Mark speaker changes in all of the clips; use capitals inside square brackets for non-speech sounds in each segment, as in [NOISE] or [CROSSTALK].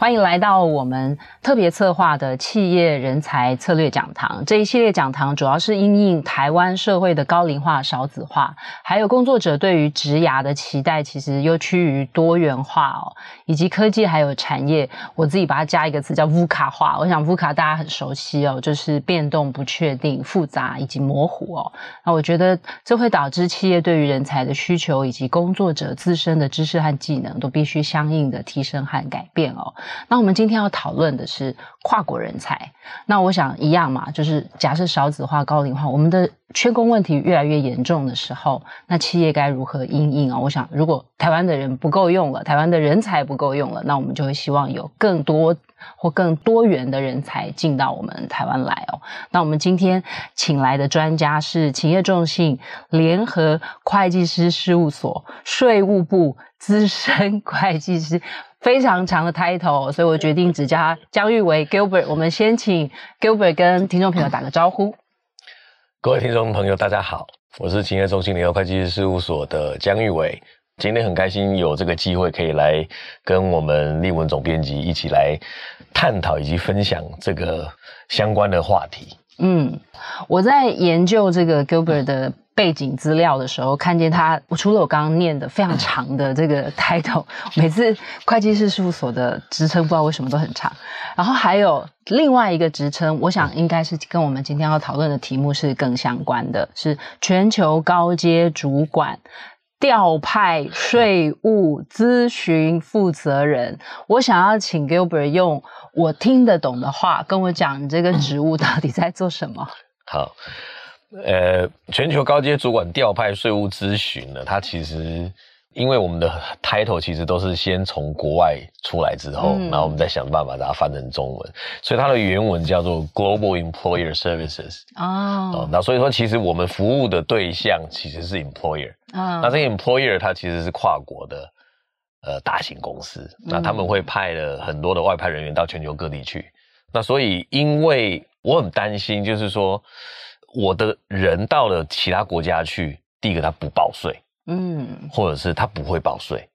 Speaker 1: 欢迎来到我们特别策划的企业人才策略讲堂。这一系列讲堂主要是因应台湾社会的高龄化、少子化，还有工作者对于职涯的期待，其实又趋于多元化哦，以及科技还有产业，我自己把它加一个词叫 VUCA 化。我想 VUCA 大家很熟悉哦，就是变动、不确定、复杂以及模糊哦。那我觉得这会导致企业对于人才的需求以及工作者自身的知识和技能都必须相应的提升和改变哦。那我们今天要讨论的是跨国人才。那我想一样嘛，就是假设少子化、高龄化，我们的缺工问题越来越严重的时候，那企业该如何应应啊？我想，如果台湾的人不够用了，台湾的人才不够用了，那我们就会希望有更多或更多元的人才进到我们台湾来哦。那我们今天请来的专家是企业众信联合会计师事务所税务部资深会计师。非常长的 title，所以我决定只叫他姜育维 Gilbert。我们先请 Gilbert 跟听众朋友打个招呼。[LAUGHS]
Speaker 2: 各位听众朋友，大家好，我是勤业中心联合会计师事务所的姜玉伟。今天很开心有这个机会可以来跟我们立文总编辑一起来探讨以及分享这个相关的话题。
Speaker 1: 嗯，我在研究这个 Gilbert 的背景资料的时候，看见他，我除了我刚刚念的非常长的这个 title，[LAUGHS] 每次会计师事务所的职称不知道为什么都很长，然后还有另外一个职称，我想应该是跟我们今天要讨论的题目是更相关的，是全球高阶主管调派税务咨询负责人。我想要请 Gilbert 用我听得懂的话跟我讲，你这个职务到底在做什么？[LAUGHS]
Speaker 2: 好。呃，全球高阶主管调派税务咨询呢，它其实因为我们的 title 其实都是先从国外出来之后，嗯、然后我们再想办法把它翻成中文，所以它的原文叫做 Global Employer Services 哦，哦，那所以说其实我们服务的对象其实是 employer，哦、那这个 employer 它其实是跨国的呃大型公司，嗯、那他们会派了很多的外派人员到全球各地去，那所以因为我很担心，就是说。我的人到了其他国家去，第一个他不报税，嗯，或者是他不会报税，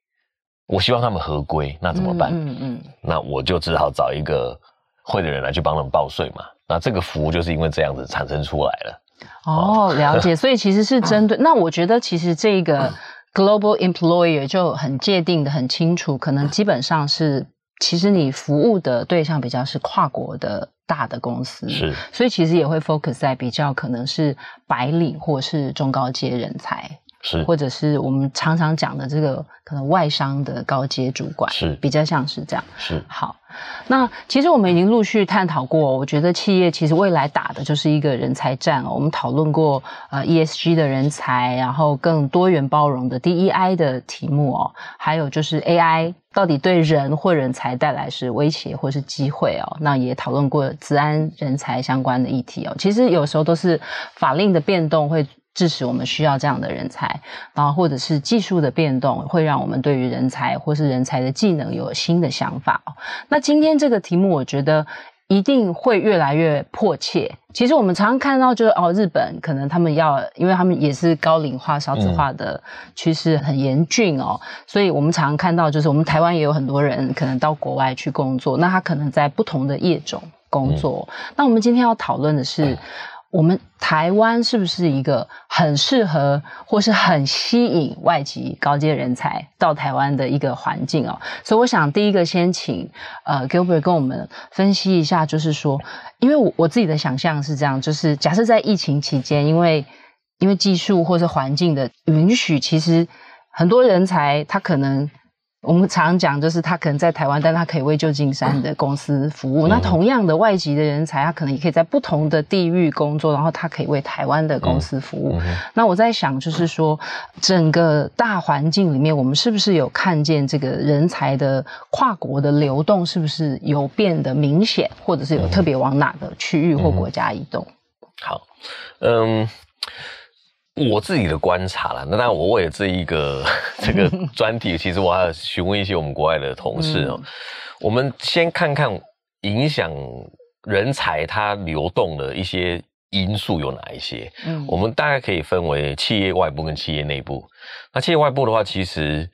Speaker 2: 我希望他们合规，那怎么办？嗯嗯，嗯那我就只好找一个会的人来去帮他们报税嘛。那这个服务就是因为这样子产生出来了。
Speaker 1: 哦，了解。所以其实是针对，[LAUGHS] 那我觉得其实这个 [LAUGHS] global employer 就很界定的很清楚，可能基本上是，其实你服务的对象比较是跨国的。大的公司是，所以其实也会 focus 在比较可能是白领或是中高阶人才，是，或者是我们常常讲的这个可能外商的高阶主管，是，比较像是这样。是，好，那其实我们已经陆续探讨过，我觉得企业其实未来打的就是一个人才战哦。我们讨论过呃 ESG 的人才，然后更多元包容的 DEI 的题目哦，还有就是 AI。到底对人或人才带来是威胁或是机会哦？那也讨论过资安人才相关的议题哦。其实有时候都是法令的变动会致使我们需要这样的人才，然后或者是技术的变动会让我们对于人才或是人才的技能有新的想法哦。那今天这个题目，我觉得。一定会越来越迫切。其实我们常常看到，就是哦，日本可能他们要，因为他们也是高龄化、少子化的趋势很严峻哦，嗯、所以我们常常看到，就是我们台湾也有很多人可能到国外去工作，那他可能在不同的业种工作。嗯、那我们今天要讨论的是。嗯我们台湾是不是一个很适合或是很吸引外籍高阶人才到台湾的一个环境哦？所以我想第一个先请呃 Gilbert 跟我们分析一下，就是说，因为我我自己的想象是这样，就是假设在疫情期间，因为因为技术或是环境的允许，其实很多人才他可能。我们常讲，就是他可能在台湾，但他可以为旧金山的公司服务。嗯、那同样的外籍的人才，他可能也可以在不同的地域工作，然后他可以为台湾的公司服务。那我在想，就是说，整个大环境里面，我们是不是有看见这个人才的跨国的流动，是不是有变得明显，或者是有特别往哪个区域或国家移动？
Speaker 2: 好，嗯。我自己的观察啦，那当然我为了这一个这个 [LAUGHS] 专题，其实我还要询问一些我们国外的同事哦、喔。嗯、我们先看看影响人才它流动的一些因素有哪一些。嗯，我们大概可以分为企业外部跟企业内部。那企业外部的话，其实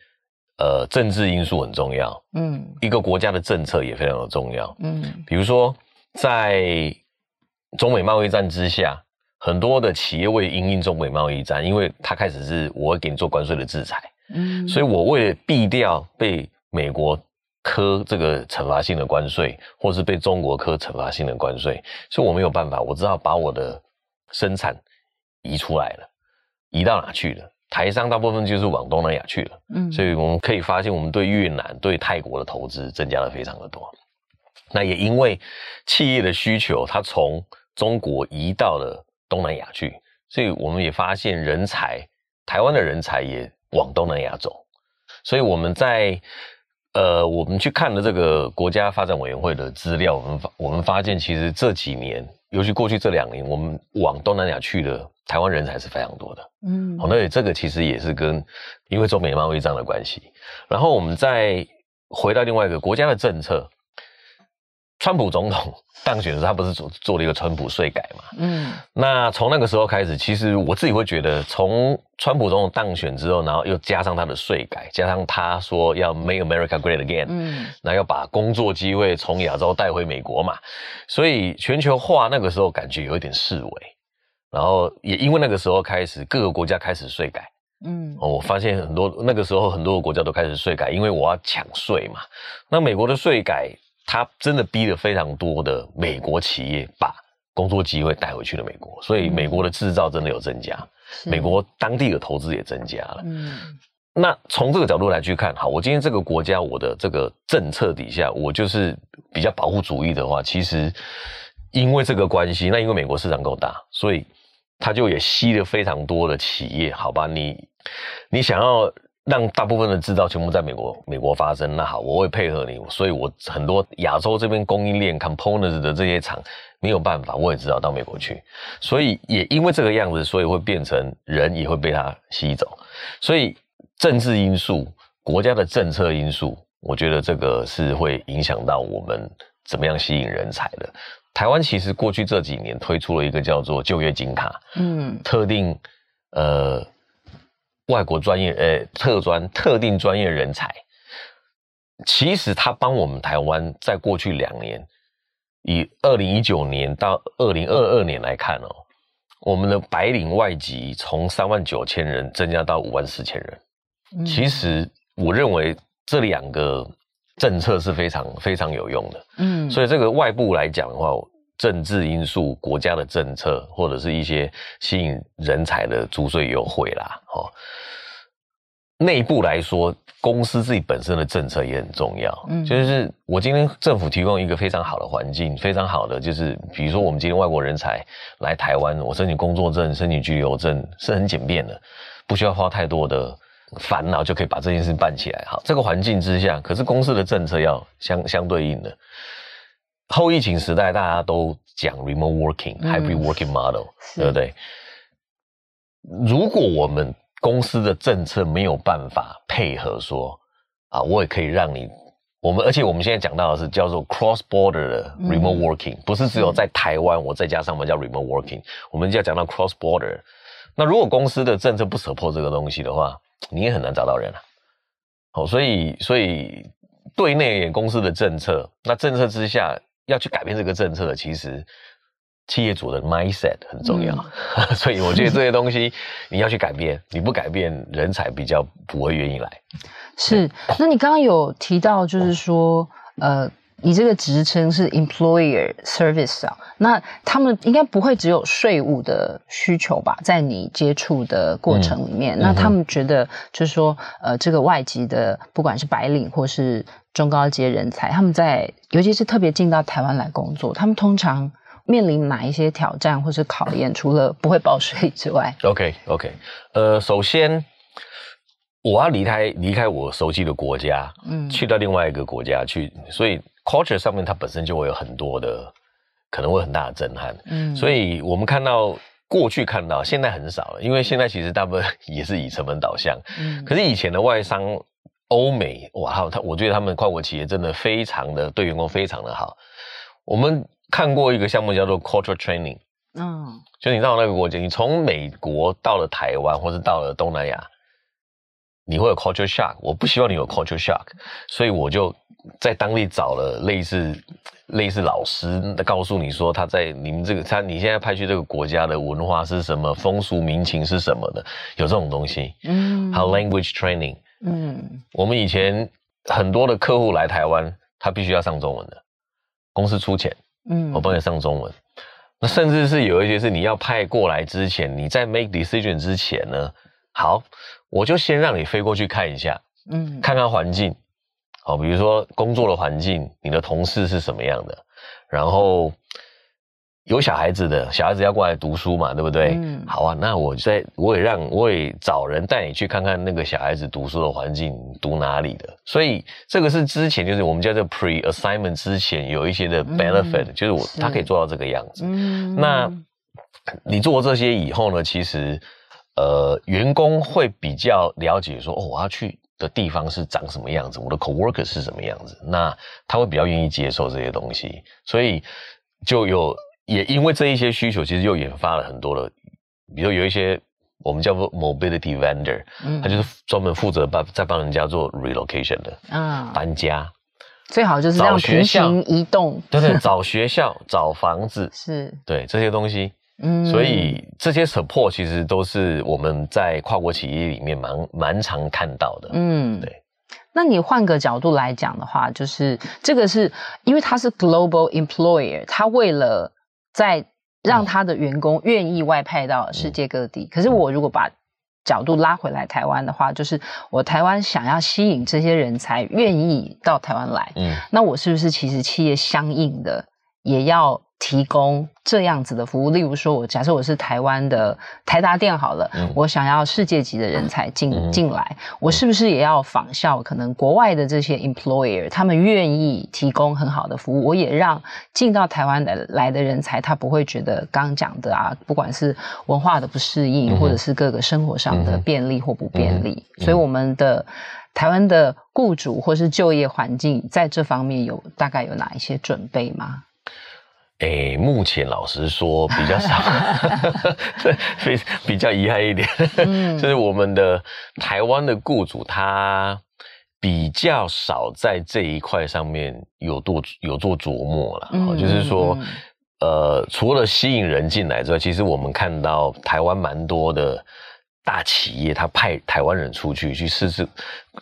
Speaker 2: 呃政治因素很重要。嗯，一个国家的政策也非常的重要。嗯，比如说在中美贸易战之下。很多的企业为因应中美贸易战，因为他开始是我会给你做关税的制裁，嗯，所以我为了避掉被美国科这个惩罚性的关税，或是被中国科惩罚性的关税，所以我没有办法，我只好把我的生产移出来了，移到哪去了？台商大部分就是往东南亚去了，嗯，所以我们可以发现，我们对越南、对泰国的投资增加了非常的多。那也因为企业的需求，它从中国移到了。东南亚去，所以我们也发现人才，台湾的人才也往东南亚走，所以我们在呃，我们去看了这个国家发展委员会的资料，我们发我们发现，其实这几年，尤其过去这两年，我们往东南亚去的台湾人才是非常多的，嗯，好，那这个其实也是跟因为中美贸易战的关系，然后我们再回到另外一个国家的政策。川普总统 [LAUGHS] 当选的时候，他不是做做了一个川普税改嘛？嗯，那从那个时候开始，其实我自己会觉得，从川普总统当选之后，然后又加上他的税改，加上他说要 Make America Great Again，嗯，那要把工作机会从亚洲带回美国嘛，所以全球化那个时候感觉有一点式微，然后也因为那个时候开始，各个国家开始税改，嗯，我发现很多那个时候很多个国家都开始税改，因为我要抢税嘛，那美国的税改。他真的逼了非常多的美国企业把工作机会带回去了美国，所以美国的制造真的有增加，嗯、美国当地的投资也增加了。嗯，那从这个角度来去看，好，我今天这个国家我的这个政策底下，我就是比较保护主义的话，其实因为这个关系，那因为美国市场够大，所以他就也吸了非常多的企业，好吧？你你想要。让大部分的制造全部在美国美国发生，那好，我会配合你，所以我很多亚洲这边供应链 components 的这些厂没有办法，我也知道到美国去，所以也因为这个样子，所以会变成人也会被它吸走，所以政治因素、国家的政策因素，我觉得这个是会影响到我们怎么样吸引人才的。台湾其实过去这几年推出了一个叫做就业金卡，嗯，特定呃。外国专业，呃，特专特定专业人才，其实他帮我们台湾在过去两年，以二零一九年到二零二二年来看哦，我们的白领外籍从三万九千人增加到五万四千人。嗯、其实我认为这两个政策是非常非常有用的。嗯，所以这个外部来讲的话，政治因素、国家的政策，或者是一些吸引人才的租税优惠啦，哦。内部来说，公司自己本身的政策也很重要。嗯，就是我今天政府提供一个非常好的环境，非常好的就是，比如说我们今天外国人才来台湾，我申请工作证、申请居留证是很简便的，不需要花太多的烦恼就可以把这件事办起来。好，这个环境之下，可是公司的政策要相相对应的。后疫情时代，大家都讲 remote working、嗯、hybrid working model，对不对？如果我们公司的政策没有办法配合说啊，我也可以让你我们，而且我们现在讲到的是叫做 cross border 的 remote working，、嗯、不是只有在台湾，我再加上我们叫 remote working，我们就要讲到 cross border。那如果公司的政策不 support 这个东西的话，你也很难找到人啊。好，所以所以对内公司的政策，那政策之下。要去改变这个政策，其实企业主的 mindset 很重要，嗯、[LAUGHS] 所以我觉得这些东西你要去改变，你不改变，人才比较不会愿意来。
Speaker 1: 是，那你刚刚有提到，就是说，嗯、呃，你这个职称是 employer service 啊，那他们应该不会只有税务的需求吧？在你接触的过程里面，嗯、那他们觉得就是说，呃，这个外籍的，不管是白领或是中高阶人才，他们在尤其是特别进到台湾来工作，他们通常面临哪一些挑战或是考验？除了不会报税之外，[LAUGHS]
Speaker 2: OK OK，呃，首先我要离开离开我熟悉的国家，嗯，去到另外一个国家去，所以 culture 上面它本身就会有很多的可能会很大的震撼，嗯，所以我们看到过去看到，现在很少了，因为现在其实大部分也是以成本导向。嗯，可是以前的外商，欧美哇，他他，我觉得他们跨国企业真的非常的对员工非常的好。我们看过一个项目叫做 Culture Training，嗯，就你到那个国家，你从美国到了台湾，或是到了东南亚，你会有 Culture Shock。我不希望你有 Culture Shock，所以我就在当地找了类似。类似老师告诉你说他在你们这个他你现在派去这个国家的文化是什么，风俗民情是什么的，有这种东西。嗯，还有 language training。嗯，我们以前很多的客户来台湾，他必须要上中文的，公司出钱，嗯，我帮你上中文。那甚至是有一些是你要派过来之前，你在 make decision 之前呢，好，我就先让你飞过去看一下，嗯，看看环境。好，比如说工作的环境，你的同事是什么样的？然后有小孩子的，小孩子要过来读书嘛，对不对？嗯。好啊，那我在，我也让，我也找人带你去看看那个小孩子读书的环境，读哪里的。所以这个是之前，就是我们叫做 pre assignment 之前有一些的 benefit，嗯，就是我是他可以做到这个样子。嗯。那你做这些以后呢，其实呃，员工会比较了解说，哦，我要去。的地方是长什么样子，我的 coworker 是什么样子，那他会比较愿意接受这些东西，所以就有也因为这一些需求，其实又研发了很多的，比如有一些我们叫做 mobility vendor，嗯，他就是专门负责帮在帮人家做 relocation 的，啊，搬家，
Speaker 1: 最好就是这样平行移动，
Speaker 2: 对对，找学校、找房子，[LAUGHS]
Speaker 1: 是。
Speaker 2: 对这些东西。嗯，所以这些 support 其实都是我们在跨国企业里面蛮蛮常看到的。嗯，对。
Speaker 1: 那你换个角度来讲的话，就是这个是因为他是 global employer，他为了在让他的员工愿意外派到世界各地。嗯。可是我如果把角度拉回来台湾的话，就是我台湾想要吸引这些人才愿意到台湾来。嗯，那我是不是其实企业相应的也要？提供这样子的服务，例如说，我假设我是台湾的台达电好了，嗯，我想要世界级的人才进进来，我是不是也要仿效可能国外的这些 employer，他们愿意提供很好的服务，我也让进到台湾的来的人才，他不会觉得刚刚讲的啊，不管是文化的不适应，或者是各个生活上的便利或不便利，所以我们的台湾的雇主或是就业环境在这方面有大概有哪一些准备吗？
Speaker 2: 诶、欸，目前老实说比较少，[LAUGHS] 对，非比较遗憾一点，嗯，就是我们的台湾的雇主他比较少在这一块上面有做有做琢磨了，嗯，就是说，呃，除了吸引人进来之外，其实我们看到台湾蛮多的大企业，他派台湾人出去去试试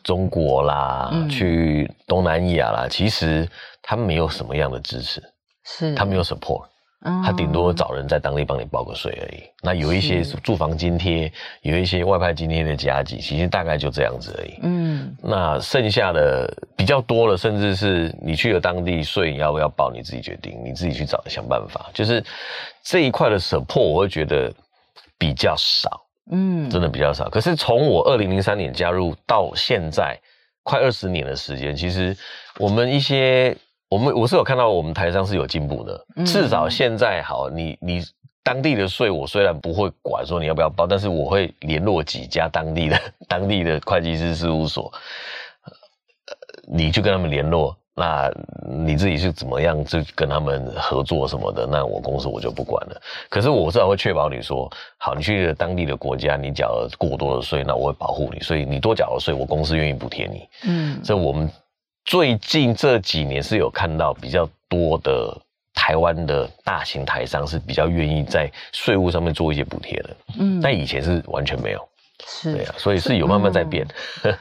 Speaker 2: 中国啦，嗯，去东南亚啦，其实他没有什么样的支持。
Speaker 1: 是，
Speaker 2: 他没有 support，他顶多找人在当地帮你报个税而已。那有一些住房津贴，有一些外派津贴的加急，其实大概就这样子而已。嗯，那剩下的比较多了，甚至是你去了当地税要不要报，你自己决定，你自己去找想办法。就是这一块的 support，我会觉得比较少，嗯，真的比较少。可是从我二零零三年加入到现在快二十年的时间，其实我们一些。我们我是有看到我们台商是有进步的，至少现在好，你你当地的税我虽然不会管说你要不要报，但是我会联络几家当地的当地的会计师事务所，你去跟他们联络，那你自己是怎么样就跟他们合作什么的，那我公司我就不管了。可是我至少会确保你说，好，你去当地的国家，你缴了过多的税，那我会保护你，所以你多缴了税，我公司愿意补贴你。嗯，这我们。最近这几年是有看到比较多的台湾的大型台商是比较愿意在税务上面做一些补贴的，嗯，但以前是完全没有，是，对啊，所以是有慢慢在变。嗯、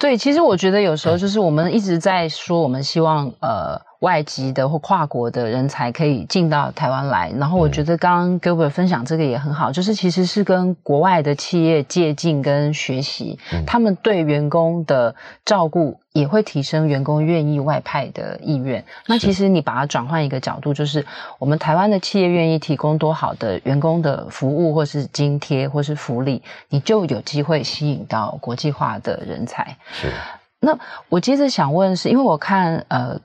Speaker 1: 对，其实我觉得有时候就是我们一直在说，我们希望呃。外籍的或跨国的人才可以进到台湾来，然后我觉得刚刚 Gilbert 分享这个也很好，就是其实是跟国外的企业借镜跟学习，他们对员工的照顾也会提升员工愿意外派的意愿。那其实你把它转换一个角度，就是我们台湾的企业愿意提供多好的员工的服务，或是津贴，或是福利，你就有机会吸引到国际化的人才。是。那我接着想问是，因为我看呃。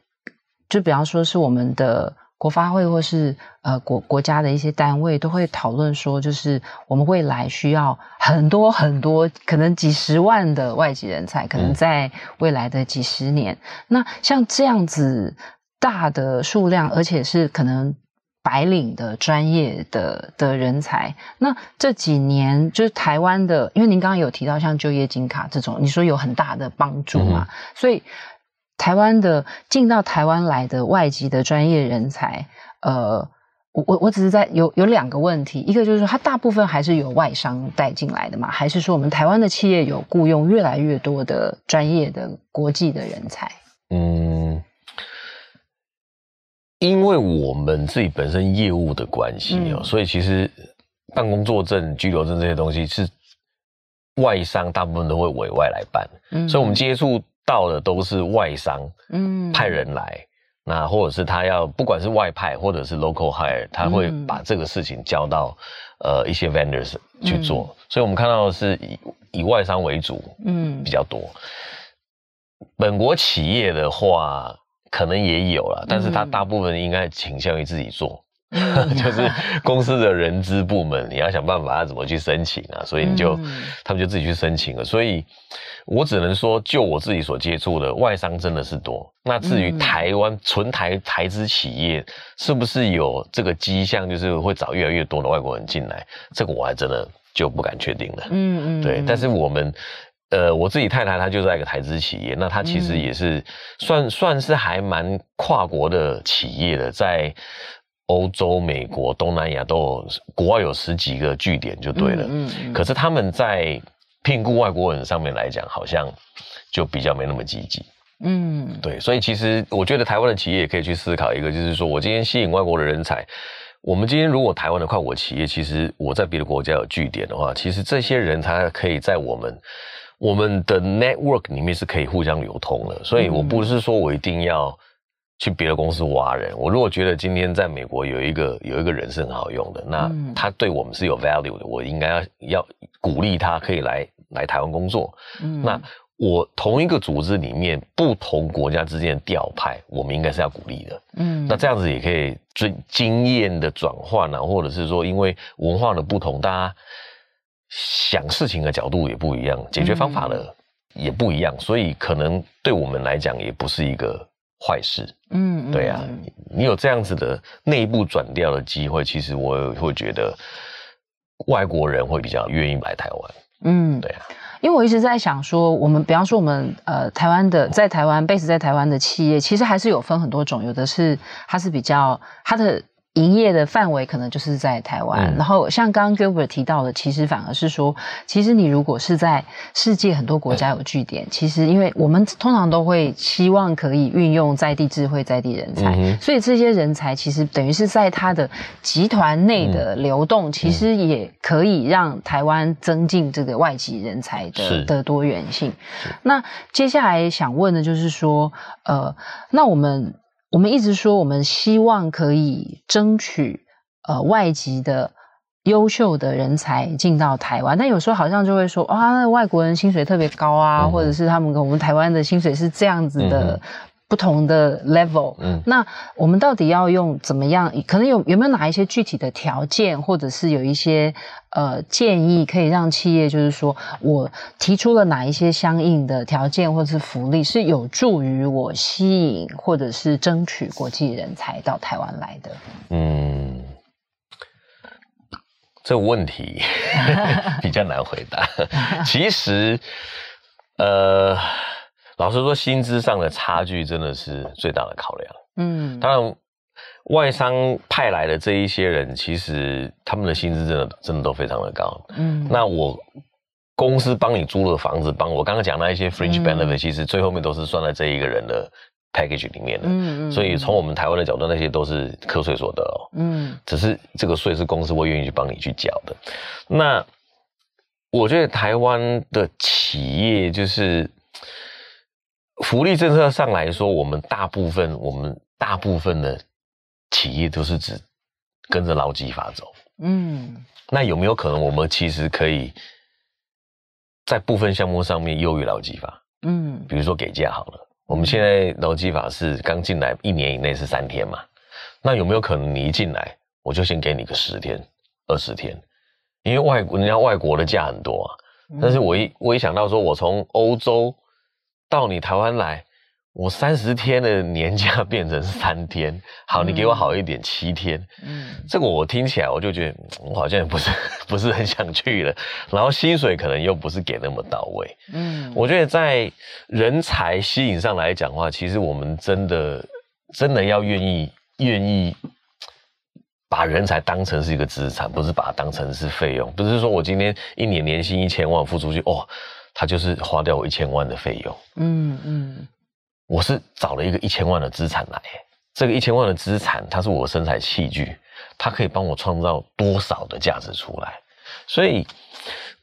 Speaker 1: 就比方说是我们的国发会或是呃国国家的一些单位都会讨论说，就是我们未来需要很多很多，可能几十万的外籍人才，可能在未来的几十年。嗯、那像这样子大的数量，而且是可能白领的专业的的人才，那这几年就是台湾的，因为您刚刚有提到像就业金卡这种，你说有很大的帮助嘛，嗯、所以。台湾的进到台湾来的外籍的专业人才，呃，我我我只是在有有两个问题，一个就是说，它大部分还是由外商带进来的嘛，还是说我们台湾的企业有雇佣越来越多的专业的国际的人才？
Speaker 2: 嗯，因为我们自己本身业务的关系哦，嗯、所以其实办工作证、居留证这些东西是外商大部分都会委外来办，嗯，所以我们接触。到的都是外商，嗯，派人来，嗯、那或者是他要不管是外派或者是 local hire，他会把这个事情交到、嗯、呃一些 vendors 去做，嗯、所以我们看到的是以以外商为主，嗯，比较多。本国企业的话，可能也有了，但是他大部分应该倾向于自己做。[LAUGHS] 就是公司的人资部门，你要想办法要怎么去申请啊，所以你就、嗯、他们就自己去申请了。所以，我只能说，就我自己所接触的外商真的是多。那至于台湾纯台台资企业，是不是有这个迹象，就是会找越来越多的外国人进来？这个我还真的就不敢确定了。嗯嗯，对。但是我们，呃，我自己太太她就在一个台资企业，那她其实也是算算是还蛮跨国的企业的，在。欧洲、美国、东南亚都有，国外有十几个据点就对了。嗯嗯嗯、可是他们在聘雇外国人上面来讲，好像就比较没那么积极。嗯，对。所以其实我觉得台湾的企业也可以去思考一个，就是说我今天吸引外国的人才，我们今天如果台湾的跨国企业，其实我在别的国家有据点的话，其实这些人才可以在我们我们的 network 里面是可以互相流通的。所以我不是说我一定要。去别的公司挖人，我如果觉得今天在美国有一个有一个人是很好用的，那他对我们是有 value 的，我应该要要鼓励他可以来来台湾工作。嗯，那我同一个组织里面不同国家之间的调派，我们应该是要鼓励的。嗯，那这样子也可以最经验的转换啊，或者是说因为文化的不同，大家想事情的角度也不一样，解决方法的也不一样，所以可能对我们来讲也不是一个。坏事，嗯，对啊，你有这样子的内部转调的机会，其实我也会觉得外国人会比较愿意来台湾，嗯，对啊，
Speaker 1: 因为我一直在想说，我们比方说我们呃台湾的在台湾 base 在台湾的企业，其实还是有分很多种，有的是它是比较它的。营业的范围可能就是在台湾，嗯、然后像刚刚 Gilbert 提到的，其实反而是说，其实你如果是在世界很多国家有据点，嗯、其实因为我们通常都会希望可以运用在地智慧、在地人才，嗯、所以这些人才其实等于是在他的集团内的流动，嗯、其实也可以让台湾增进这个外籍人才的的多元性。那接下来想问的就是说，呃，那我们。我们一直说，我们希望可以争取呃外籍的优秀的人才进到台湾，但有时候好像就会说啊，那外国人薪水特别高啊，嗯、或者是他们跟我们台湾的薪水是这样子的。嗯不同的 level，嗯，那我们到底要用怎么样？可能有有没有哪一些具体的条件，或者是有一些呃建议，可以让企业就是说我提出了哪一些相应的条件或者是福利，是有助于我吸引或者是争取国际人才到台湾来的？嗯，
Speaker 2: 这个问题 [LAUGHS] 比较难回答。[LAUGHS] 其实，呃。老实说，薪资上的差距真的是最大的考量。嗯，当然，外商派来的这一些人，其实他们的薪资真的真的都非常的高。嗯，那我公司帮你租了房子，帮我刚刚讲那一些 fringe benefit，嗯，其实最后面都是算在这一个人的 package 里面的。嗯嗯，所以从我们台湾的角度，那些都是课税所得哦。嗯，只是这个税是公司会愿意去帮你去缴的。那我觉得台湾的企业就是。福利政策上来说，我们大部分我们大部分的企业都是只跟着劳基法走。嗯，那有没有可能我们其实可以在部分项目上面优于劳基法？嗯，比如说给假好了，我们现在劳基法是刚进来一年以内是三天嘛。那有没有可能你一进来，我就先给你个十天、二十天？因为外国人家外国的假很多啊。但是我一我一想到说，我从欧洲到你台湾来。我三十天的年假 [LAUGHS] 变成三天，好，你给我好一点，七天。嗯，这个我听起来我就觉得我好像也不是 [LAUGHS] 不是很想去了，然后薪水可能又不是给那么到位。嗯，我觉得在人才吸引上来讲的话，其实我们真的真的要愿意愿意把人才当成是一个资产，不是把它当成是费用。不是说我今天一年年薪一千万付出去，哦，他就是花掉我一千万的费用。嗯嗯。我是找了一个一千万的资产来，这个一千万的资产，它是我的生财器具，它可以帮我创造多少的价值出来？所以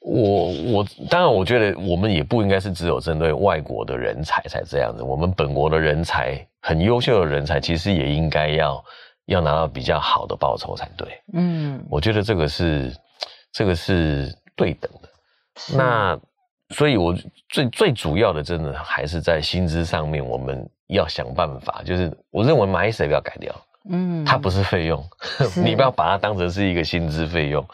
Speaker 2: 我，我我当然，我觉得我们也不应该是只有针对外国的人才才这样子，我们本国的人才很优秀的人才，其实也应该要要拿到比较好的报酬才对。嗯，我觉得这个是这个是对等的。那。所以，我最最主要的，真的还是在薪资上面，我们要想办法。就是我认为 mindset 要改掉，嗯，它不是费用，[LAUGHS] 你不要把它当成是一个薪资费用，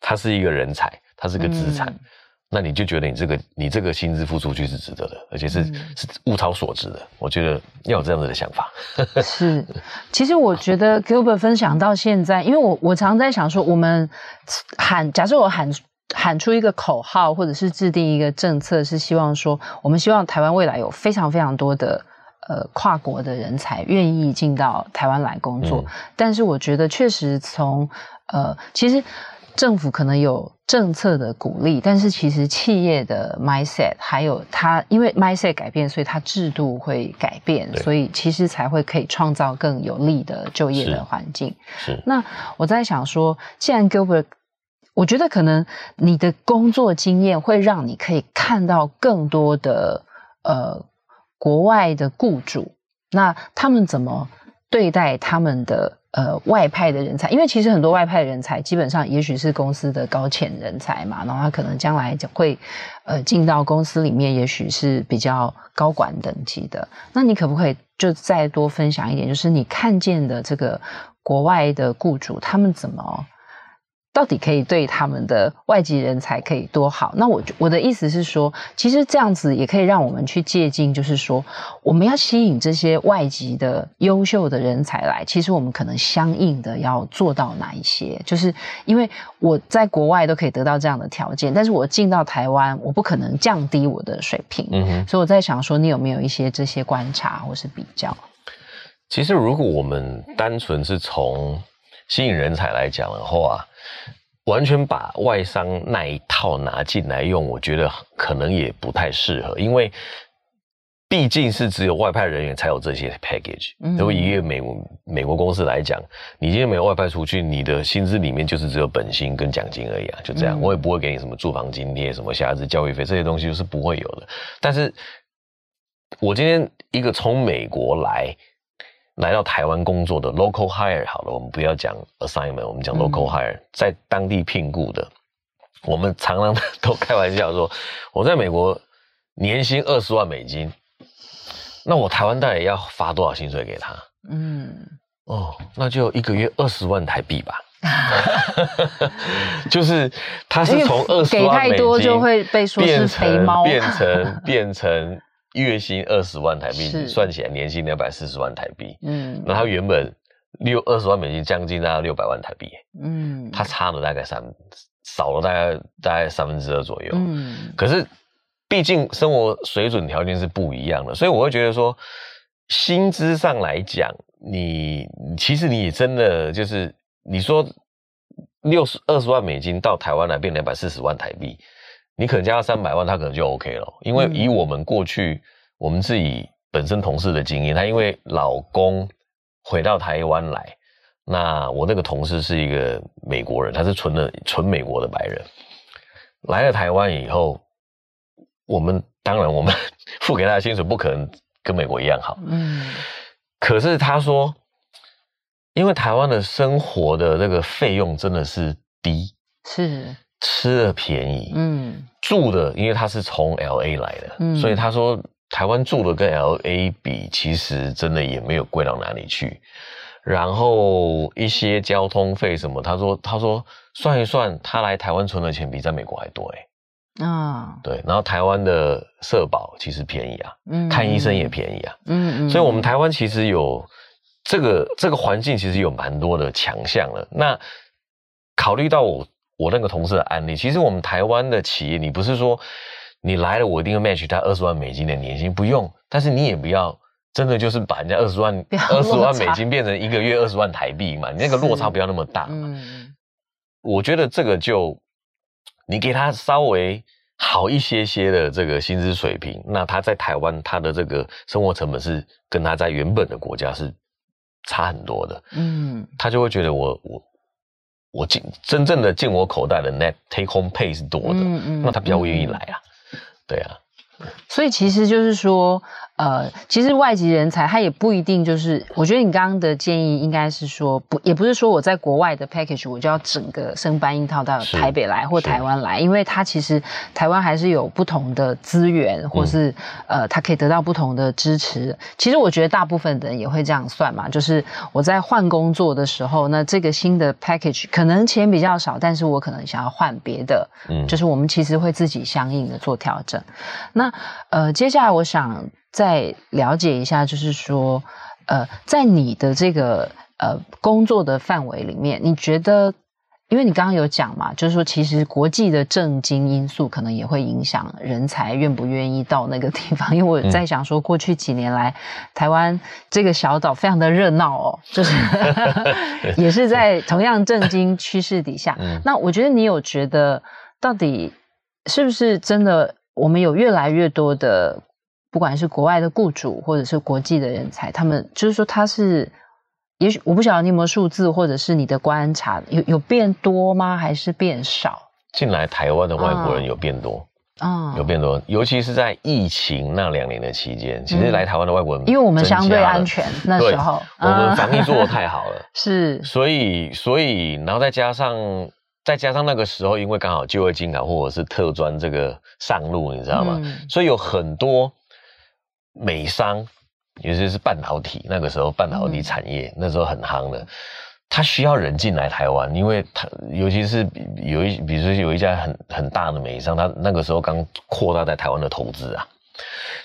Speaker 2: 它是一个人才，它是个资产，嗯、那你就觉得你这个你这个薪资付出去是值得的，而且是、嗯、是物超所值的。我觉得要有这样子的想法。[LAUGHS]
Speaker 1: 是，其实我觉得 Gilbert 分享到现在，因为我我常在想说，我们喊，假设我喊。喊出一个口号，或者是制定一个政策，是希望说，我们希望台湾未来有非常非常多的呃跨国的人才愿意进到台湾来工作。嗯、但是我觉得，确实从呃，其实政府可能有政策的鼓励，但是其实企业的 mindset 还有它，因为 mindset 改变，所以它制度会改变，所以其实才会可以创造更有利的就业的环境。是。是那我在想说，既然 Gilbert 我觉得可能你的工作经验会让你可以看到更多的呃国外的雇主，那他们怎么对待他们的呃外派的人才？因为其实很多外派人才基本上也许是公司的高潜人才嘛，然后他可能将来就会呃进到公司里面，也许是比较高管等级的。那你可不可以就再多分享一点，就是你看见的这个国外的雇主他们怎么？到底可以对他们的外籍人才可以多好？那我我的意思是说，其实这样子也可以让我们去借鉴，就是说，我们要吸引这些外籍的优秀的人才来，其实我们可能相应的要做到哪一些？就是因为我在国外都可以得到这样的条件，但是我进到台湾，我不可能降低我的水平。嗯哼。所以我在想说，你有没有一些这些观察或是比较？
Speaker 2: 其实，如果我们单纯是从吸引人才来讲的话，完全把外商那一套拿进来用，我觉得可能也不太适合，因为毕竟是只有外派人员才有这些 package。如果以一个美国美国公司来讲，你今天没有外派出去，你的薪资里面就是只有本薪跟奖金而已啊，就这样。我也不会给你什么住房津贴、什么下子教育费这些东西，就是不会有的。但是，我今天一个从美国来。来到台湾工作的 local hire 好了，我们不要讲 assignment，我们讲 local hire，嗯、在当地聘雇的，我们常常都开玩笑说，[LAUGHS] 我在美国年薪二十万美金，那我台湾到底要发多少薪水给他？嗯，哦，那就一个月二十万台币吧，[LAUGHS] 就是他是从二十万美金给太多就会被说是肥猫，变成变成。月薪二十万台币，算起来年薪两百四十万台币。嗯，那他原本六二十万美金，将近大概六百万台币。嗯，他差了大概三，少了大概大概三分之二左右。嗯，可是毕竟生活水准条件是不一样的，所以我会觉得说，薪资上来讲，你其实你真的就是你说六十二十万美金到台湾来变两百四十万台币。你可能加到三百万，他可能就 OK 了。因为以我们过去，嗯、我们自己本身同事的经验，他因为老公回到台湾来，那我那个同事是一个美国人，他是纯的纯美国的白人，来了台湾以后，我们当然我们 [LAUGHS] 付给他的薪水不可能跟美国一样好，嗯，可是他说，因为台湾的生活的那个费用真的是低，
Speaker 1: 是。
Speaker 2: 吃的便宜，嗯，住的，因为他是从 LA 来的，嗯，所以他说台湾住的跟 LA 比，其实真的也没有贵到哪里去。然后一些交通费什么，他说他说算一算，他来台湾存的钱比在美国还多诶
Speaker 1: 啊，
Speaker 2: 对，然后台湾的社保其实便宜啊，嗯，看医生也便宜啊，
Speaker 1: 嗯嗯，
Speaker 2: 所以我们台湾其实有这个这个环境，其实有蛮多的强项了。那考虑到我我那个同事的案例，其实我们台湾的企业，你不是说你来了，我一定要 match 他二十万美金的年薪，不用，但是你也不要。真的就是把人家二十万二十万美金变成一个月二十万台币嘛？你那个落差不要那么大嘛。嗯，我觉得这个就你给他稍微好一些些的这个薪资水平，那他在台湾他的这个生活成本是跟他在原本的国家是差很多的。嗯，他就会觉得我我我进真正的进我口袋的 net take home pay 是多的，嗯嗯，那他比较愿意来啊。对啊。
Speaker 1: 所以其实就是说，呃，其实外籍人才他也不一定就是，我觉得你刚刚的建议应该是说，不，也不是说我在国外的 package 我就要整个生搬硬套到台北来或台湾来，因为他其实台湾还是有不同的资源，或是、嗯、呃，他可以得到不同的支持。其实我觉得大部分的人也会这样算嘛，就是我在换工作的时候，那这个新的 package 可能钱比较少，但是我可能想要换别的，嗯，就是我们其实会自己相应的做调整。那呃，接下来我想再了解一下，就是说，呃，在你的这个呃工作的范围里面，你觉得，因为你刚刚有讲嘛，就是说，其实国际的政经因素可能也会影响人才愿不愿意到那个地方。因为我在想说，过去几年来，台湾这个小岛非常的热闹哦，就是 [LAUGHS] 也是在同样政经趋势底下。那我觉得你有觉得，到底是不是真的？我们有越来越多的，不管是国外的雇主或者是国际的人才，他们就是说他是，也许我不晓得你有没有数字，或者是你的观察，有有变多吗？还是变少？
Speaker 2: 进来台湾的外国人有变多，啊、嗯，有变多，尤其是在疫情那两年的期间，其实来台湾的外国人，
Speaker 1: 因为我们相对安全那时候，
Speaker 2: 我们防疫做的太好了，[LAUGHS]
Speaker 1: 是，
Speaker 2: 所以所以然后再加上。再加上那个时候，因为刚好就业金卡或者是特专这个上路，你知道吗？嗯、所以有很多美商，尤其是半导体，那个时候半导体产业、嗯、那时候很夯的，他需要人进来台湾，因为他尤其是有一，比如说有一家很很大的美商，他那个时候刚扩大在台湾的投资啊，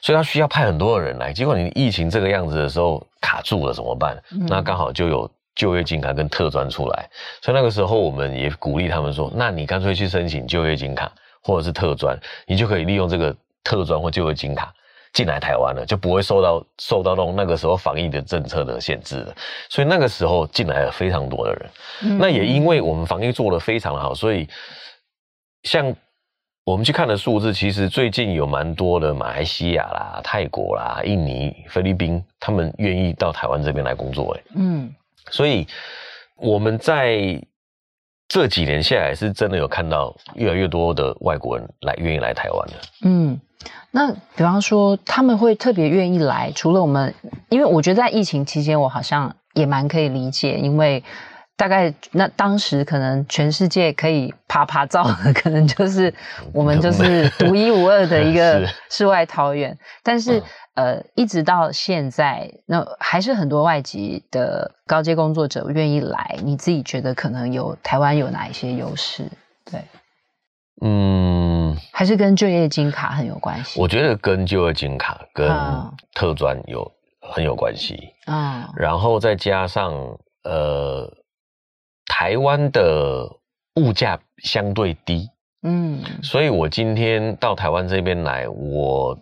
Speaker 2: 所以他需要派很多的人来。结果你疫情这个样子的时候卡住了怎么办？嗯、那刚好就有。就业金卡跟特专出来，所以那个时候我们也鼓励他们说：“那你干脆去申请就业金卡或者是特专，你就可以利用这个特专或就业金卡进来台湾了，就不会受到受到那种那个时候防疫的政策的限制了。”所以那个时候进来了非常多的人。嗯、那也因为我们防疫做得非常好，所以像我们去看的数字，其实最近有蛮多的马来西亚啦、泰国啦、印尼、菲律宾，他们愿意到台湾这边来工作。哎，嗯。所以我们在这几年下来，是真的有看到越来越多的外国人来愿意来台湾的。
Speaker 1: 嗯，那比方说他们会特别愿意来，除了我们，因为我觉得在疫情期间，我好像也蛮可以理解，因为大概那当时可能全世界可以爬爬照的，可能就是我们就是独一无二的 [LAUGHS] 一个世外桃源，是但是。嗯呃，一直到现在，那还是很多外籍的高阶工作者愿意来。你自己觉得可能有台湾有哪一些优势？对，
Speaker 2: 嗯，
Speaker 1: 还是跟就业金卡很有关系。
Speaker 2: 我觉得跟就业金卡跟特专有很有关系啊。然后再加上呃，台湾的物价相对低，嗯，所以我今天到台湾这边来，我。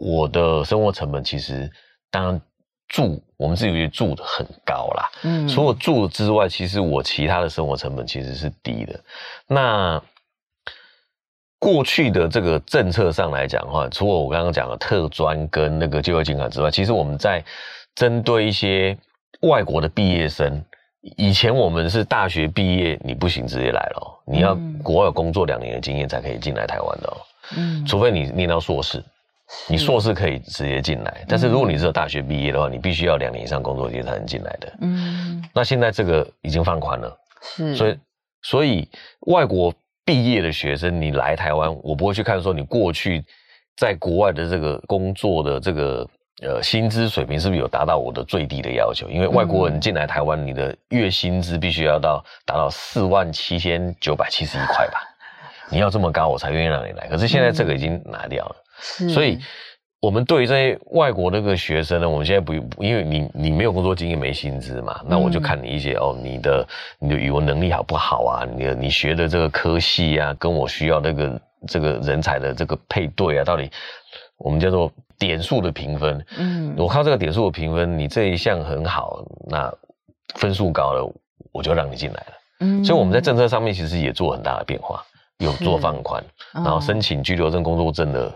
Speaker 2: 我的生活成本其实，当然住我们自己住的很高啦。嗯，除了住之外，其实我其他的生活成本其实是低的。那过去的这个政策上来讲的话，除了我刚刚讲的特专跟那个就业金卡之外，其实我们在针对一些外国的毕业生，以前我们是大学毕业你不行直接来了，你要国外有工作两年的经验才可以进来台湾的。嗯，除非你念到硕士。你硕士可以直接进来，但是如果你只有大学毕业的话，你必须要两年以上工作经验才能进来的。嗯，那现在这个已经放宽了，是，所以所以外国毕业的学生，你来台湾，我不会去看说你过去在国外的这个工作的这个呃，薪资水平是不是有达到我的最低的要求？因为外国人进来台湾，你的月薪资必须要到达到四万七千九百七十一块吧？你要这么高，我才愿意让你来。可是现在这个已经拿掉了，
Speaker 1: 嗯、
Speaker 2: 所以我们对于这些外国那个学生呢，我们现在不因为你你没有工作经验，没薪资嘛，那我就看你一些、嗯、哦，你的你的语文能力好不好啊？你的你学的这个科系啊，跟我需要那个这个人才的这个配对啊，到底我们叫做。点数的评分，嗯，我靠这个点数的评分，你这一项很好，那分数高了，我就让你进来了。嗯，所以我们在政策上面其实也做很大的变化，有做放宽，然后申请居留证、工作证的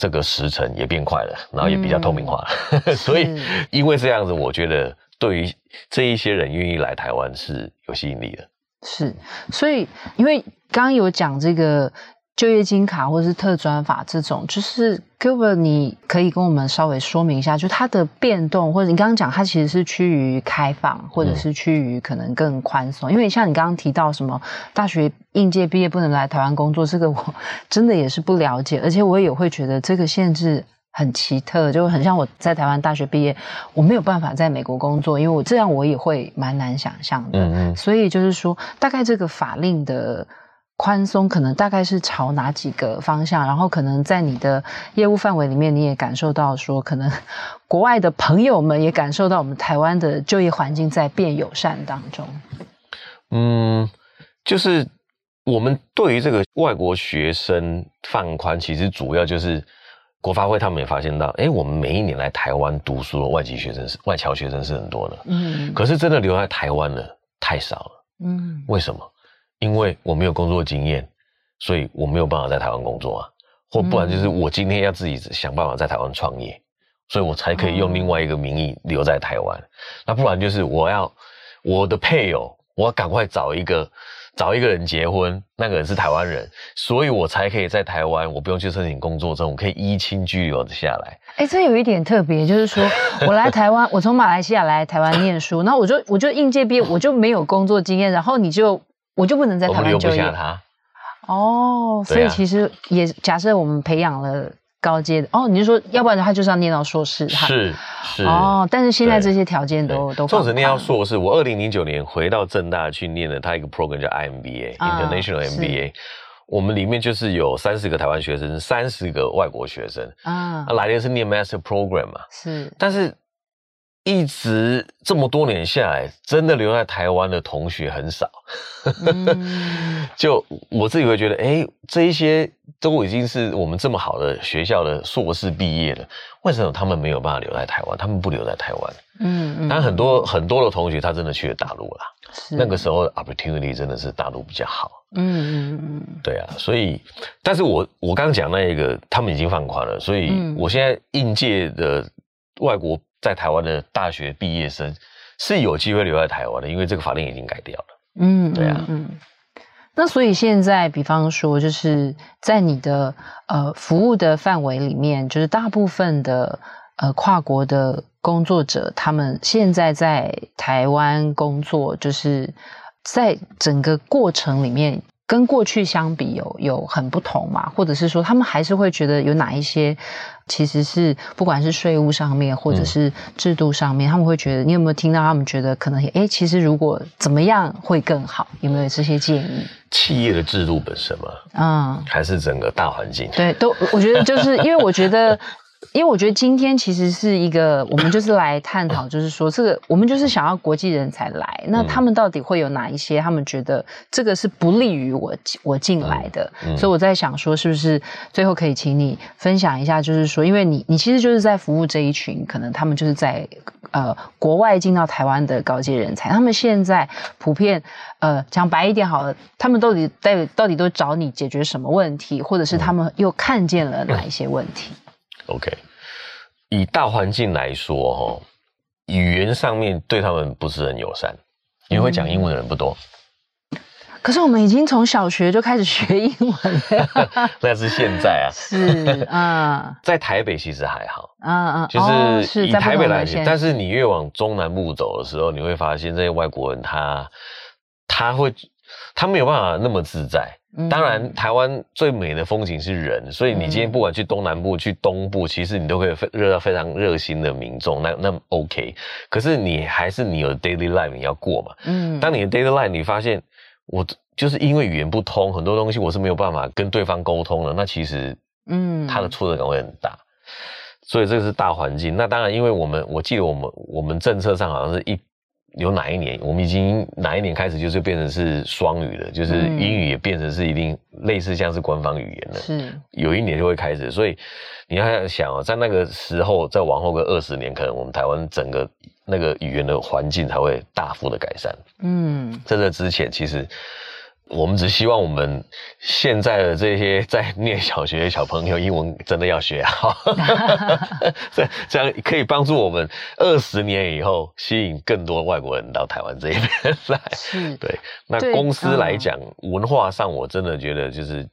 Speaker 2: 这个时程也变快了，然后也比较透明化了。嗯、[LAUGHS] 所以因为这样子，我觉得对于这一些人愿意来台湾是有吸引力的。
Speaker 1: 是，所以因为刚刚有讲这个。就业金卡或者是特专法这种，就是 Gilbert，你可以跟我们稍微说明一下，就它的变动，或者你刚刚讲它其实是趋于开放，或者是趋于可能更宽松。嗯、因为像你刚刚提到什么大学应届毕业不能来台湾工作，这个我 [LAUGHS] 真的也是不了解，而且我也会觉得这个限制很奇特，就很像我在台湾大学毕业，我没有办法在美国工作，因为我这样我也会蛮难想象的。嗯嗯，所以就是说，大概这个法令的。宽松可能大概是朝哪几个方向？然后可能在你的业务范围里面，你也感受到说，可能国外的朋友们也感受到我们台湾的就业环境在变友善当中。
Speaker 2: 嗯，就是我们对于这个外国学生放宽，其实主要就是国发会他们也发现到，哎，我们每一年来台湾读书的外籍学生是外侨学生是很多的，嗯，可是真的留在台湾的太少了，嗯，为什么？因为我没有工作经验，所以我没有办法在台湾工作啊，或不然就是我今天要自己想办法在台湾创业，所以我才可以用另外一个名义留在台湾。那不然就是我要我的配偶，我要赶快找一个找一个人结婚，那个人是台湾人，所以我才可以在台湾，我不用去申请工作证，我可以依亲居留的下来。
Speaker 1: 哎，这有一点特别，就是说 [LAUGHS] 我来台湾，我从马来西亚来台湾念书，然后我就我就应届毕业，我就没有工作经验，然后你就。我就不能在台湾就业。我们留不下他。哦，所以其实也假设我们培养了高阶的哦，你就说，要不然他就是要念到硕士。
Speaker 2: 是是。
Speaker 1: 哦，但是现在这些条件都都。
Speaker 2: 纵使念到硕士，我二零零九年回到正大去念了他一个 program 叫 IMBA，International MBA。我们里面就是有三十个台湾学生，三十个外国学生。啊。来的是念 Master Program 嘛？
Speaker 1: 是。
Speaker 2: 但是。一直这么多年下来，真的留在台湾的同学很少。嗯、[LAUGHS] 就我自己会觉得，哎，这一些都已经是我们这么好的学校的硕士毕业了，为什么他们没有办法留在台湾？他们不留在台湾。嗯嗯。但很多很多的同学，他真的去了大陆了。是。那个时候 opportunity 真的是大陆比较好。嗯嗯嗯。对啊，所以，但是我我刚刚讲那一个，他们已经放宽了，所以我现在应届的外国。在台湾的大学毕业生是有机会留在台湾的，因为这个法令已经改掉了。嗯，对啊，嗯。
Speaker 1: 那所以现在，比方说，就是在你的呃服务的范围里面，就是大部分的呃跨国的工作者，他们现在在台湾工作，就是在整个过程里面。跟过去相比有有很不同嘛？或者是说他们还是会觉得有哪一些其实是不管是税务上面或者是制度上面，嗯、他们会觉得你有没有听到他们觉得可能诶，其实如果怎么样会更好？有没有这些建议？
Speaker 2: 企业的制度本身吗？嗯，还是整个大环境？
Speaker 1: 对，都我觉得就是因为我觉得。因为我觉得今天其实是一个，我们就是来探讨，就是说这个我们就是想要国际人才来，那他们到底会有哪一些？他们觉得这个是不利于我我进来的，所以我在想说，是不是最后可以请你分享一下，就是说，因为你你其实就是在服务这一群，可能他们就是在呃国外进到台湾的高阶人才，他们现在普遍呃讲白一点好了，他们到底在到底都找你解决什么问题，或者是他们又看见了哪一些问题
Speaker 2: ？OK，以大环境来说，哈，语言上面对他们不是很友善，因为会讲英文的人不多。
Speaker 1: 可是我们已经从小学就开始学英文了。[LAUGHS]
Speaker 2: 那是现在啊。[LAUGHS]
Speaker 1: 是啊。
Speaker 2: 在台北其实还好。嗯嗯。就是以台北来讲，但是你越往中南部走的时候，你会发现这些外国人他他会他没有办法那么自在。当然，台湾最美的风景是人，所以你今天不管去东南部、去东部，其实你都可以热到非常热心的民众，那那 OK。可是你还是你有 daily life 你要过嘛。嗯，当你的 daily life 你发现我就是因为语言不通，很多东西我是没有办法跟对方沟通的，那其实嗯，他的挫折感会很大。所以这个是大环境。那当然，因为我们我记得我们我们政策上好像是一。有哪一年，我们已经哪一年开始就是变成是双语的，就是英语也变成是一定类似像是官方语言了。是，有一年就会开始，所以你要想哦，在那个时候再往后个二十年，可能我们台湾整个那个语言的环境才会大幅的改善。嗯，在这之前，其实。我们只希望我们现在的这些 [LAUGHS] 在念小学的小朋友，英文真的要学好，[LAUGHS] 这这样可以帮助我们二十年以后吸引更多外国人到台湾这一边来。是，对。那公司来讲，文化上我真的觉得就是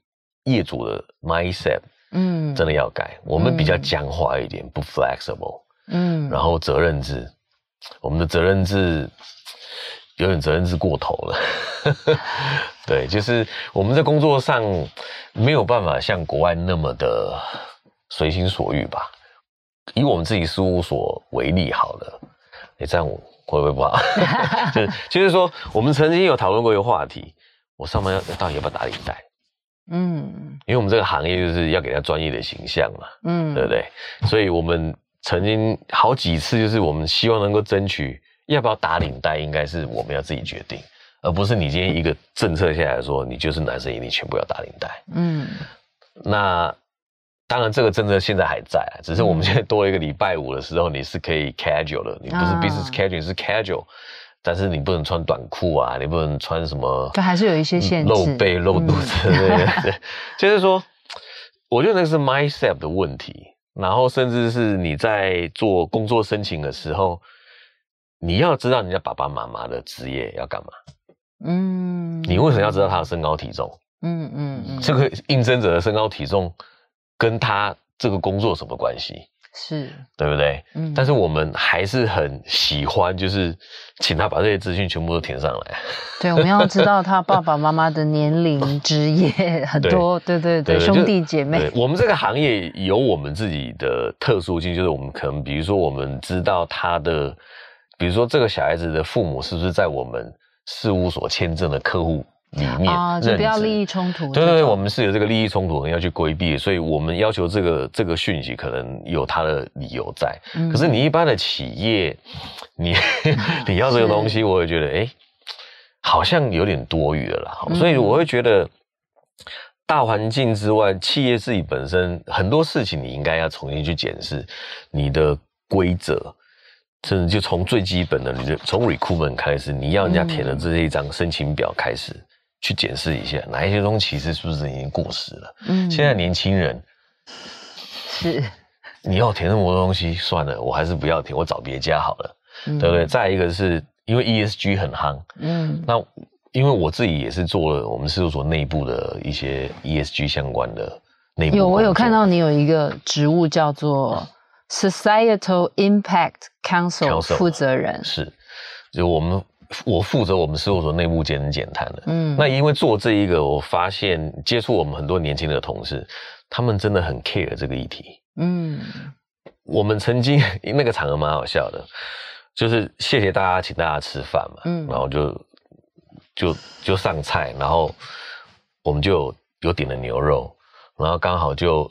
Speaker 2: 业主的 mindset，嗯，真的要改。我们比较僵化一点，不 flexible，嗯，然后责任制，我们的责任制。有点责任制过头了，对，就是我们在工作上没有办法像国外那么的随心所欲吧。以我们自己事务所为例好了，你、欸、这样我会不会不好？[LAUGHS] 就是就是说，我们曾经有讨论过一个话题，我上班要到底要不要打领带？嗯，因为我们这个行业就是要给他专业的形象嘛，嗯，对不对？所以我们曾经好几次就是我们希望能够争取。要不要打领带，应该是我们要自己决定，而不是你今天一个政策下来说，你就是男生一定全部要打领带。嗯，那当然这个政策现在还在啊，只是我们现在多了一个礼拜五的时候，你是可以 casual 的，你不是 business casual，是 casual，但是你不能穿短裤啊，你不能穿什么，
Speaker 1: 对还是有一些限制，
Speaker 2: 露背露肚子，对对对，[LAUGHS] 就是说，我觉得那个是 mindset 的问题，然后甚至是你在做工作申请的时候。你要知道人家爸爸妈妈的职业要干嘛？嗯，你为什么要知道他的身高体重？嗯嗯嗯，这个应征者的身高体重跟他这个工作什么关系？是，对不对？嗯，但是我们还是很喜欢，就是请他把这些资讯全部都填上来。[LAUGHS]
Speaker 1: 对，我们要知道他爸爸妈妈的年龄、[LAUGHS] 职业很多，对对对，对，兄弟姐妹。
Speaker 2: 我们这个行业有我们自己的特殊性，就是我们可能，比如说，我们知道他的。比如说，这个小孩子的父母是不是在我们事务所签证的客户里面？啊，就
Speaker 1: 不要利益冲突。
Speaker 2: 对对对，我们是有这个利益冲突，要去规避，所以我们要求这个这个讯息可能有它的理由在。嗯、可是你一般的企业，你 [LAUGHS] 你要这个东西，我也觉得，哎，好像有点多余了啦。所以我会觉得，大环境之外，企业自己本身很多事情，你应该要重新去检视你的规则。甚至就从最基本的，你就从 recruitment 开始，你要人家填的这一张申请表开始，去检视一下哪一些东西其实是不是已经过时了。嗯，现在年轻人是你要填那么多东西，算了，我还是不要填，我找别家好了，嗯、对不对？再一个是因为 ESG 很夯，嗯，那因为我自己也是做了我们事务所内部的一些 ESG 相关的内部，有
Speaker 1: 我有看到你有一个职务叫做。Societal Impact Council 负责人
Speaker 2: 是，就我们我负责我们事务所内部节能减碳的。嗯，那因为做这一个，我发现接触我们很多年轻的同事，他们真的很 care 这个议题。嗯，我们曾经那个场合蛮好笑的，就是谢谢大家请大家吃饭嘛，嗯，然后就就就上菜，然后我们就有，有点了牛肉，然后刚好就。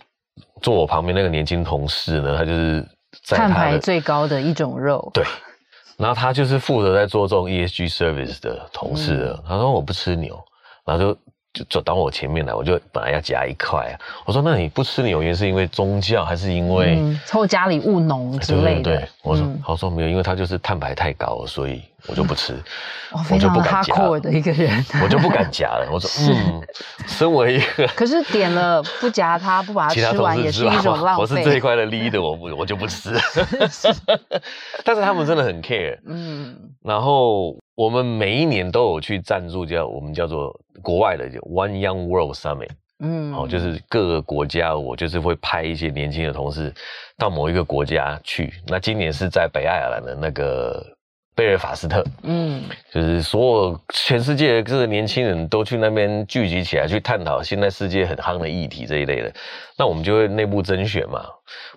Speaker 2: 坐我旁边那个年轻同事呢，他就是在
Speaker 1: 碳排最高的一种肉。
Speaker 2: 对，然后他就是负责在做这种 ESG service 的同事他说我不吃牛，然后就。就走到我前面来，我就本来要夹一块啊。我说：“那你不吃牛，原因是因为宗教，还是因为
Speaker 1: 或、嗯、家里务农之类的？”对，对，对，我说：“他、嗯、说没有，因为他就是碳排太高了，所以我就不吃，嗯、我就不敢夹的一个人，
Speaker 2: 我就不敢夹了。”我说：“嗯，身为一个，
Speaker 1: 可是点了不夹它，不把它吃完也是一种浪费。
Speaker 2: 我是这一块的 leader，我不我就不吃。[LAUGHS] [LAUGHS] 但是他们真的很 care，嗯，然后。我们每一年都有去赞助，叫我们叫做国外的 One Young World Summit，嗯，哦，就是各个国家，我就是会派一些年轻的同事到某一个国家去。那今年是在北爱尔兰的那个贝尔法斯特，嗯，就是所有全世界各个年轻人都去那边聚集起来，去探讨现在世界很夯的议题这一类的。那我们就会内部甄选嘛，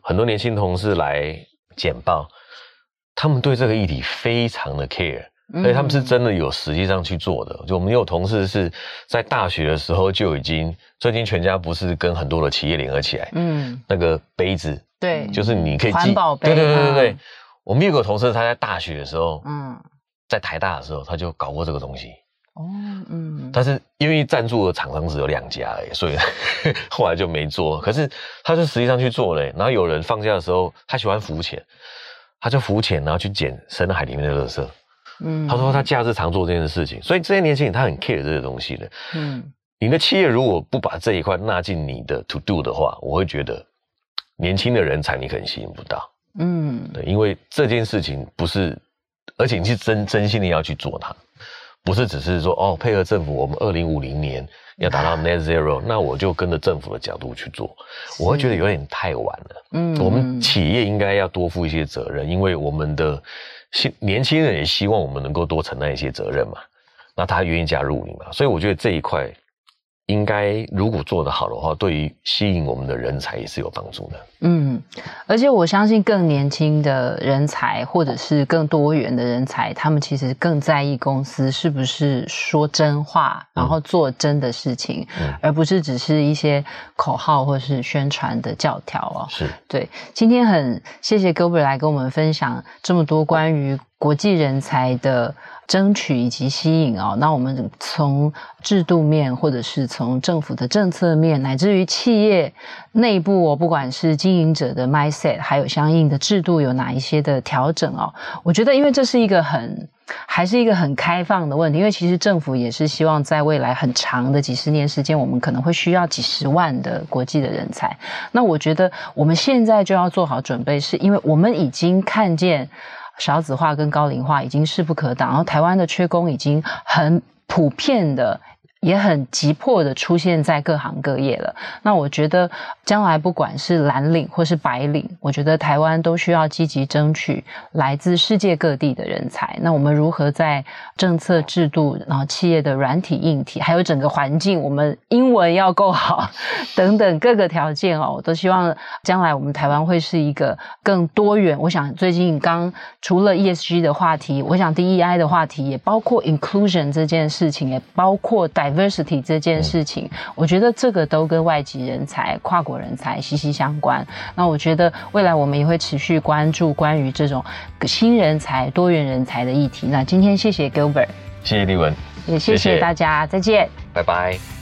Speaker 2: 很多年轻同事来简报，他们对这个议题非常的 care，而且他们是真的有实际上去做的。就我们有同事是在大学的时候就已经，最近全家不是跟很多的企业联合起来，嗯，那个杯子，
Speaker 1: 对，
Speaker 2: 就是你可以
Speaker 1: 环保杯，
Speaker 2: 对对对对对。我们有个同事，他在大学的时候，嗯，在台大的时候，他就搞过这个东西。哦，嗯，但是因为赞助的厂商只有两家而已，所以 [LAUGHS] 后来就没做。可是他是实际上去做嘞。然后有人放假的时候，他喜欢浮潜，他就浮潜，然后去捡深海里面的垃圾。嗯，他说他假日常做这件事情，所以这些年轻人他很 care 这些东西的。嗯，你的企业如果不把这一块纳进你的 to do 的话，我会觉得年轻的人才你可能吸引不到。嗯，对，因为这件事情不是，而且你是真真心的要去做它，不是只是说哦，配合政府，我们二零五零年要达到 net zero，那我就跟着政府的角度去做，我会觉得有点太晚了。嗯，我们企业应该要多负一些责任，因为我们的新年轻人也希望我们能够多承担一些责任嘛，那他愿意加入你嘛，所以我觉得这一块。应该如果做得好的话，对于吸引我们的人才也是有帮助的。
Speaker 1: 嗯，而且我相信更年轻的人才，或者是更多元的人才，他们其实更在意公司是不是说真话，然后做真的事情，嗯、而不是只是一些口号或是宣传的教条哦。
Speaker 2: 是
Speaker 1: 对。今天很谢谢 Gilbert 来跟我们分享这么多关于国际人才的。争取以及吸引哦，那我们从制度面，或者是从政府的政策面，乃至于企业内部哦，不管是经营者的 mindset，还有相应的制度有哪一些的调整哦，我觉得，因为这是一个很还是一个很开放的问题，因为其实政府也是希望在未来很长的几十年时间，我们可能会需要几十万的国际的人才。那我觉得我们现在就要做好准备，是因为我们已经看见。少子化跟高龄化已经势不可挡，然后台湾的缺工已经很普遍的。也很急迫的出现在各行各业了。那我觉得将来不管是蓝领或是白领，我觉得台湾都需要积极争取来自世界各地的人才。那我们如何在政策制度，然后企业的软体硬体，还有整个环境，我们英文要够好等等各个条件哦，我都希望将来我们台湾会是一个更多元。我想最近刚除了 ESG 的话题，我想 DEI 的话题也包括 inclusion 这件事情，也包括带。Diversity 这件事情，嗯，我觉得这个都跟外籍人才、跨国人才息息相关。那我觉得未来我们也会持续关注关于这种新人才、多元人才的议题。那今天谢谢 Gilbert，
Speaker 2: 谢谢丽文，
Speaker 1: 也谢谢大家，再见，
Speaker 2: 拜拜。